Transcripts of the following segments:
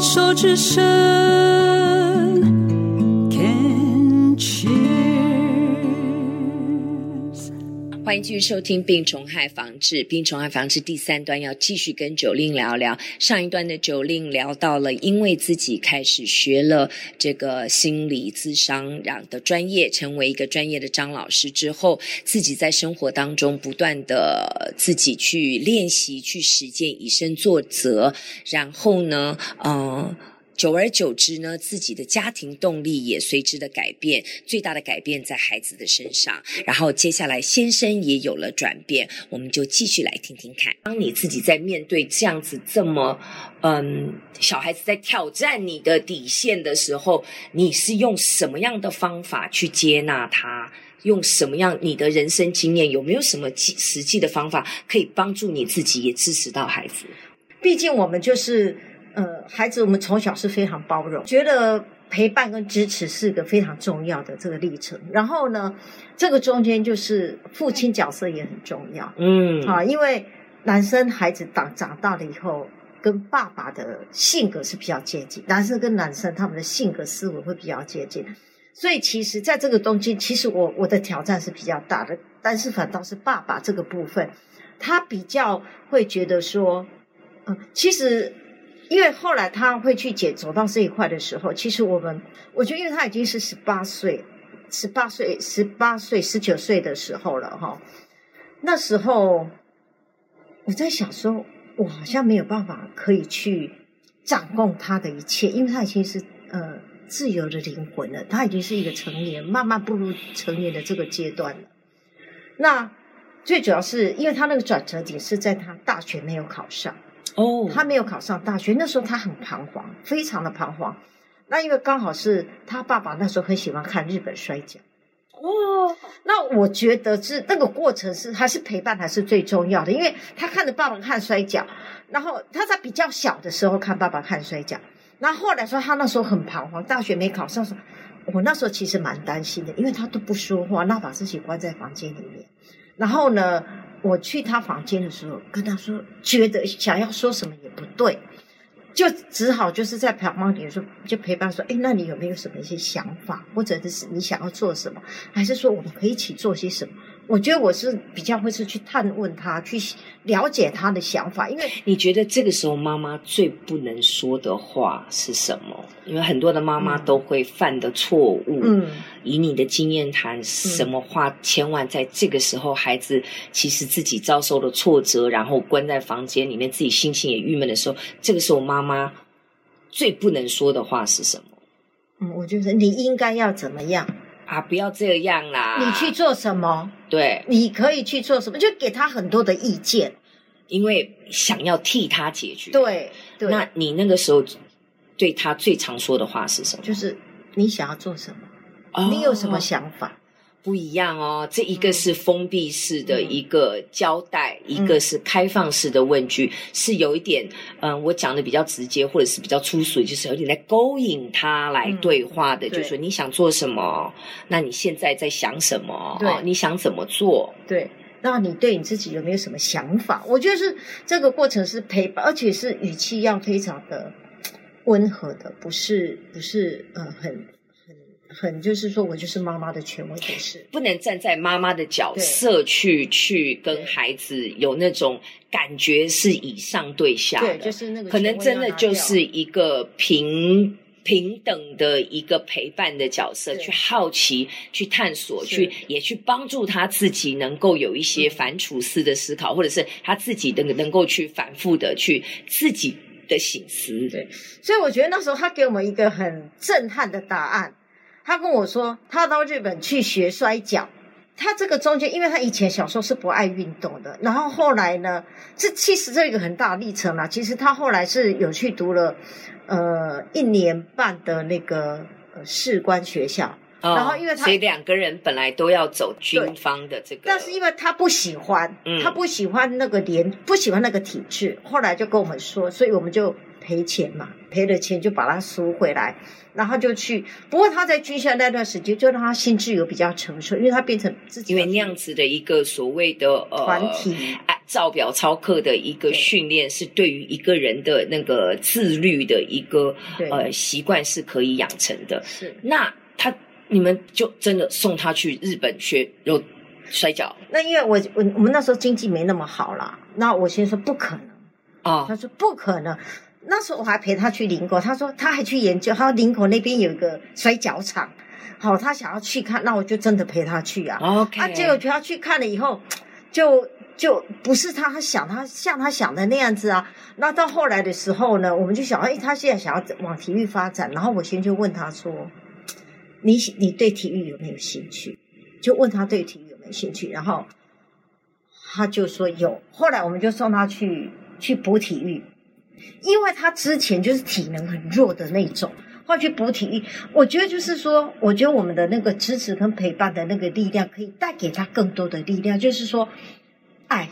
手之深。欢迎继续收听《病虫害防治》，《病虫害防治》第三段要继续跟九令聊聊。上一段的九令聊到了，因为自己开始学了这个心理咨商的专业，成为一个专业的张老师之后，自己在生活当中不断的自己去练习、去实践，以身作则。然后呢，嗯、久而久之呢，自己的家庭动力也随之的改变，最大的改变在孩子的身上。然后接下来先生也有了转变，我们就继续来听听看。当你自己在面对这样子这么，嗯，小孩子在挑战你的底线的时候，你是用什么样的方法去接纳他？用什么样你的人生经验，有没有什么实际的方法可以帮助你自己，也支持到孩子？毕竟我们就是。呃，孩子，我们从小是非常包容，觉得陪伴跟支持是个非常重要的这个历程。然后呢，这个中间就是父亲角色也很重要，嗯，啊，因为男生孩子长长大了以后，跟爸爸的性格是比较接近，男生跟男生他们的性格思维会比较接近，所以其实在这个中间，其实我我的挑战是比较大的，但是反倒是爸爸这个部分，他比较会觉得说，嗯，其实。因为后来他会去解走到这一块的时候，其实我们我觉得，因为他已经是十八岁、十八岁、十八岁、十九岁的时候了哈。那时候我在想说，我好像没有办法可以去掌控他的一切，因为他已经是呃自由的灵魂了，他已经是一个成年，慢慢步入成年的这个阶段了。那最主要是因为他那个转折点是在他大学没有考上。哦，oh. 他没有考上大学，那时候他很彷徨，非常的彷徨。那因为刚好是他爸爸那时候很喜欢看日本摔跤，哦，oh. 那我觉得是那个过程是还是陪伴还是最重要的，因为他看着爸爸看摔跤，然后他在比较小的时候看爸爸看摔跤，那后后来说他那时候很彷徨，大学没考上，说我那时候其实蛮担心的，因为他都不说话，那把自己关在房间里面，然后呢，我去他房间的时候，跟他说，觉得想要说什么也不对，就只好就是在旁边说，就陪伴说，哎，那你有没有什么一些想法，或者是你想要做什么，还是说我们可以一起做些什么？我觉得我是比较会是去探问他，去了解他的想法，因为你觉得这个时候妈妈最不能说的话是什么？因为很多的妈妈都会犯的错误。嗯，以你的经验谈，什么话千万在这个时候，孩子其实自己遭受了挫折，然后关在房间里面，自己心情也郁闷的时候，这个时候妈妈最不能说的话是什么？嗯，我觉得你应该要怎么样。啊，不要这样啦！你去做什么？对，你可以去做什么？就给他很多的意见，因为想要替他解决。对，对。那你那个时候对他最常说的话是什么？就是你想要做什么？哦，你有什么想法？不一样哦，这一个是封闭式的一个交代，嗯、一个是开放式的问句，嗯、是有一点，嗯、呃，我讲的比较直接，或者是比较粗俗，就是有点在勾引他来对话的，嗯、就是说你想做什么？那你现在在想什么？对、哦，你想怎么做？对，那你对你自己有没有什么想法？我觉得是这个过程是陪伴，而且是语气要非常的温和的，不是不是呃很。很就是说，我就是妈妈的权威，就是不能站在妈妈的角色去去跟孩子有那种感觉是以上对下的，对，就是那个可能真的就是一个平平等的一个陪伴的角色，去好奇、去探索、去也去帮助他自己能够有一些反刍式的思考，嗯、或者是他自己能能够去反复的去自己的醒思。对，所以我觉得那时候他给我们一个很震撼的答案。他跟我说，他到日本去学摔跤。他这个中间，因为他以前小时候是不爱运动的，然后后来呢，这其实这一个很大的历程啦。其实他后来是有去读了呃一年半的那个呃士官学校，哦、然后因为他所以两个人本来都要走军方的这个，但是因为他不喜欢，嗯、他不喜欢那个连不喜欢那个体制，后来就跟我们说，所以我们就。赔钱嘛，赔了钱就把它赎回来，然后就去。不过他在军校那段时间，就让他心智有比较成熟，因为他变成自己，因为那样子的一个所谓的呃团体，照表操课的一个训练，是对于一个人的那个自律的一个呃习惯是可以养成的。是，那他你们就真的送他去日本学柔摔跤？那因为我我我们那时候经济没那么好啦，那我先说不可能啊，他说不可能。那时候我还陪他去林口，他说他还去研究，他说林口那边有一个摔跤场，好，他想要去看，那我就真的陪他去啊。OK，啊，结果陪他去看了以后，就就不是他他想他像他想的那样子啊。那到后来的时候呢，我们就想，哎，他现在想要往体育发展，然后我先就问他说，你你对体育有没有兴趣？就问他对体育有没有兴趣，然后他就说有。后来我们就送他去去补体育。因为他之前就是体能很弱的那种，后去补体育，我觉得就是说，我觉得我们的那个支持跟陪伴的那个力量，可以带给他更多的力量，就是说，爱。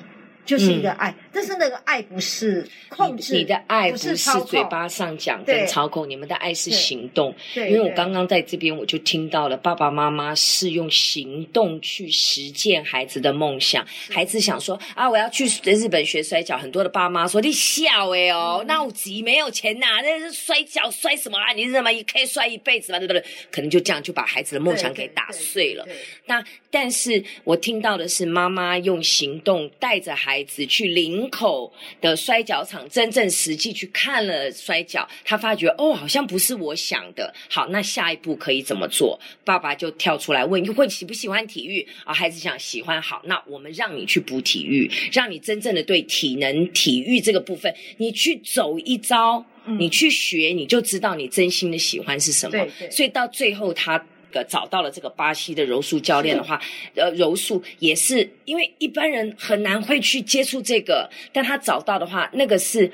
就是一个爱，嗯、但是那个爱不是控制，你，你的爱不是嘴巴上讲跟操控，你们的爱是行动。对，因为我刚刚在这边我就听到了，爸爸妈妈是用行动去实践孩子的梦想。孩子想说啊，我要去日本学摔跤，很多的爸妈说你笑哎哦，那我急没有钱呐、啊，那是摔跤摔什么啊？你是什么可以摔一辈子吗？对不对？可能就这样就把孩子的梦想给打碎了。那但是我听到的是妈妈用行动带着孩子。孩子去林口的摔跤场，真正实际去看了摔跤，他发觉哦，好像不是我想的。好，那下一步可以怎么做？爸爸就跳出来问：你会喜不喜欢体育？啊，孩子想喜欢。好，那我们让你去补体育，让你真正的对体能、体育这个部分，你去走一遭，你去学，你就知道你真心的喜欢是什么。对对。所以到最后他。个找到了这个巴西的柔术教练的话，呃，柔术也是因为一般人很难会去接触这个，但他找到的话，那个是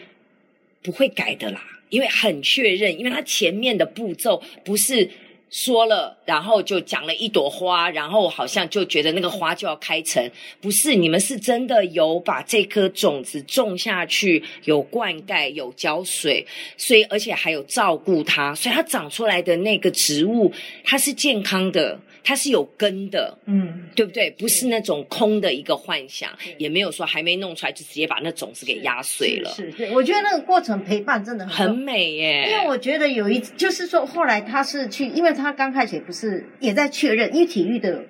不会改的啦，因为很确认，因为他前面的步骤不是。说了，然后就讲了一朵花，然后好像就觉得那个花就要开成，不是，你们是真的有把这颗种子种下去，有灌溉，有浇水，所以而且还有照顾它，所以它长出来的那个植物，它是健康的。它是有根的，嗯，对不对？不是那种空的一个幻想，也没有说还没弄出来就直接把那种子给压碎了。是，是，是，我觉得那个过程陪伴真的很很美耶。因为我觉得有一，就是说后来他是去，因为他刚开始也不是也在确认，因为体育的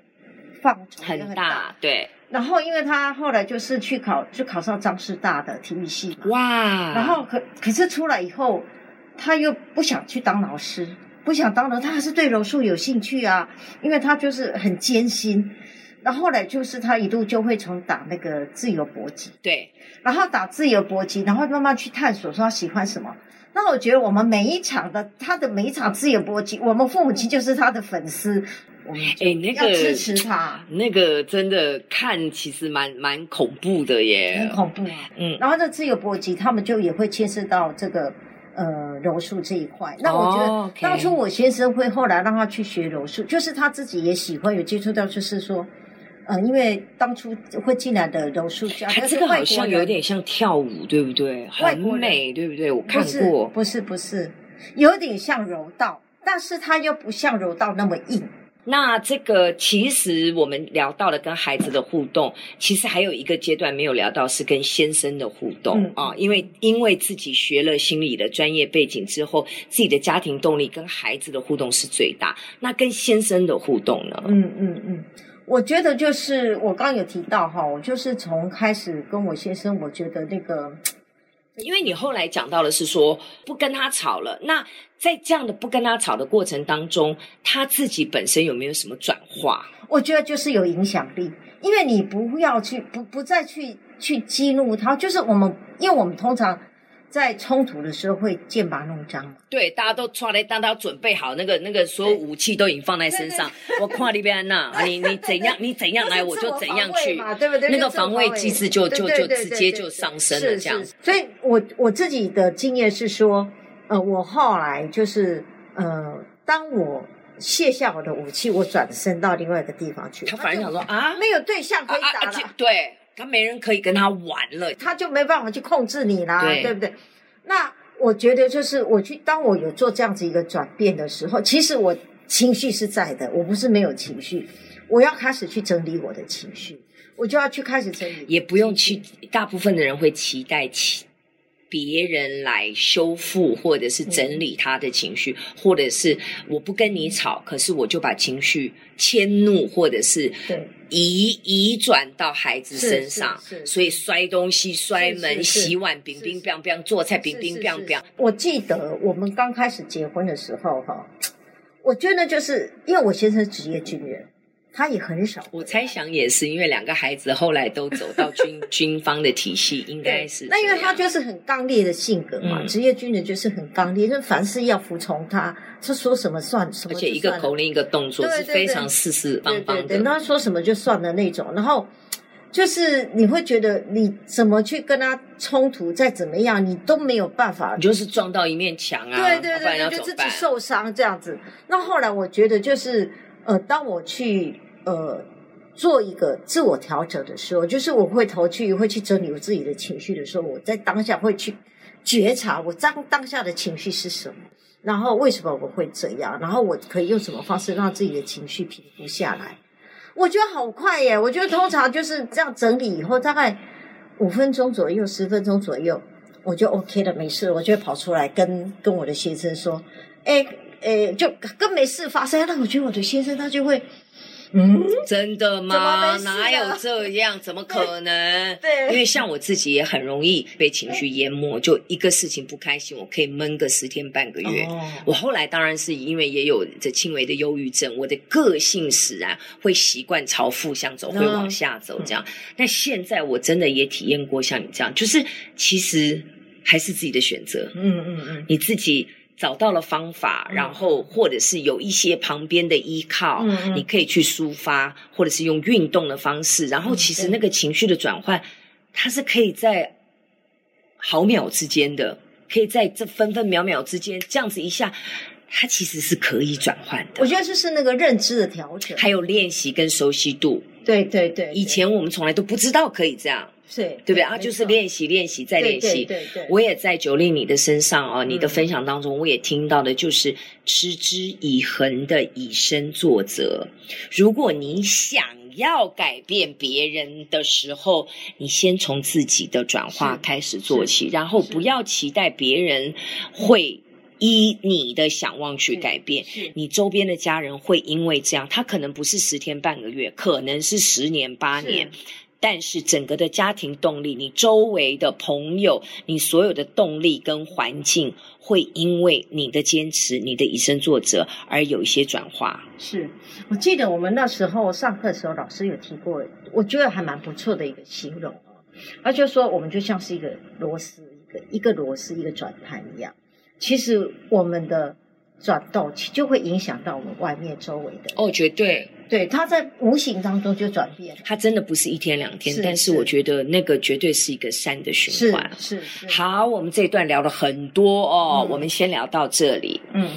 范围很大，很大，对。然后因为他后来就是去考，就考上张师大的体育系嘛。哇！然后可可是出来以后，他又不想去当老师。不想当了，他还是对柔术有兴趣啊，因为他就是很艰辛。然后后来就是他一路就会从打那个自由搏击，对，然后打自由搏击，然后慢慢去探索说他喜欢什么。那我觉得我们每一场的他的每一场自由搏击，我们父母亲就是他的粉丝，我们哎那个要支持他，那个真的看其实蛮蛮恐怖的耶，很恐怖啊，嗯。然后这自由搏击，他们就也会牵涉到这个。呃，柔术这一块，那我觉得当初我先生会后来让他去学柔术，就是他自己也喜欢，有接触到，就是说，嗯，因为当初会进来的柔术家，他这个好像有点像跳舞，对不对？很美，对不对？我看过，不是不是，有点像柔道，但是他又不像柔道那么硬。那这个其实我们聊到了跟孩子的互动，其实还有一个阶段没有聊到，是跟先生的互动啊。因为因为自己学了心理的专业背景之后，自己的家庭动力跟孩子的互动是最大。那跟先生的互动呢？嗯嗯嗯，我觉得就是我刚刚有提到哈，我就是从开始跟我先生，我觉得那个。因为你后来讲到的是说不跟他吵了，那在这样的不跟他吵的过程当中，他自己本身有没有什么转化？我觉得就是有影响力，因为你不要去不不再去去激怒他，就是我们，因为我们通常。在冲突的时候会剑拔弩张，对，大家都出来，当他准备好那个那个所有武器都已经放在身上。我看你边那，你你怎样，你怎样来，我就怎样去，对不对？那个防卫。机制就就就直接就上升了，这样。所以我我自己的经验是说，呃，我后来就是呃，当我卸下我的武器，我转身到另外一个地方去，他反而想说啊，没有对象可以打了，对。他没人可以跟他玩了，他就没办法去控制你啦，对，对不对？那我觉得就是我去，当我有做这样子一个转变的时候，其实我情绪是在的，我不是没有情绪，我要开始去整理我的情绪。我就要去开始整理，也不用去。大部分的人会期待期。别人来修复或者是整理他的情绪，嗯、或者是我不跟你吵，可是我就把情绪迁怒，或者是移移转到孩子身上，所以摔东西、摔门、洗碗、乒乒乓乓、做菜、乒乒乓乓。我记得我们刚开始结婚的时候，哈，我觉得就是因为我先生职业军人。他也很少，我猜想也是，因为两个孩子后来都走到 军军方的体系，应该是。那因为他就是很刚烈的性格嘛，职、嗯、业军人就是很刚烈，就凡事要服从他，他说什么算什么，而且一个口令一个动作是非常四四方方的。对，对，对，他说什么就算的那种。然后就是你会觉得你怎么去跟他冲突，再怎么样你都没有办法，你就是撞到一面墙啊，对对对，就自己受伤这样子。那后来我觉得就是呃，当我去。呃，做一个自我调整的时候，就是我会投去，会去整理我自己的情绪的时候，我在当下会去觉察我当当下的情绪是什么，然后为什么我会这样，然后我可以用什么方式让自己的情绪平复下来。我觉得好快耶！我觉得通常就是这样整理以后，大概五分钟左右、十分钟左右，我就 OK 了，没事，我就会跑出来跟跟我的先生说：“哎哎，就跟没事发生。”那我觉得我的先生他就会。嗯，真的吗？哪有这样？怎么可能？对，因为像我自己也很容易被情绪淹没，就一个事情不开心，我可以闷个十天半个月。哦，我后来当然是因为也有这轻微的忧郁症，我的个性使然会习惯朝负向走，会往下走这样。嗯，但现在我真的也体验过像你这样，就是其实还是自己的选择。嗯嗯嗯，你自己。找到了方法，然后或者是有一些旁边的依靠，嗯，你可以去抒发，或者是用运动的方式，然后其实那个情绪的转换，它是可以在毫秒之间的，可以在这分分秒秒之间，这样子一下，它其实是可以转换的。我觉得就是那个认知的调整，还有练习跟熟悉度。对对对，以前我们从来都不知道可以这样。对，对不对啊？就是练习，练习，再练习。对对，我也在 Jolin 你的身上哦，你的分享当中，我也听到的就是持之以恒的以身作则。如果你想要改变别人的时候，你先从自己的转化开始做起，然后不要期待别人会依你的想望去改变。你周边的家人会因为这样，他可能不是十天半个月，可能是十年八年。但是整个的家庭动力，你周围的朋友，你所有的动力跟环境，会因为你的坚持、你的以身作则而有一些转化。是，我记得我们那时候上课的时候，老师有提过，我觉得还蛮不错的一个形容啊，而就说我们就像是一个螺丝，一个一个螺丝，一个转盘一样。其实我们的转动就会影响到我们外面周围的。哦，绝对。对，它在无形当中就转变了。他真的不是一天两天，是但是我觉得那个绝对是一个善的循环。是是，是。好，我们这一段聊了很多哦，嗯、我们先聊到这里。嗯。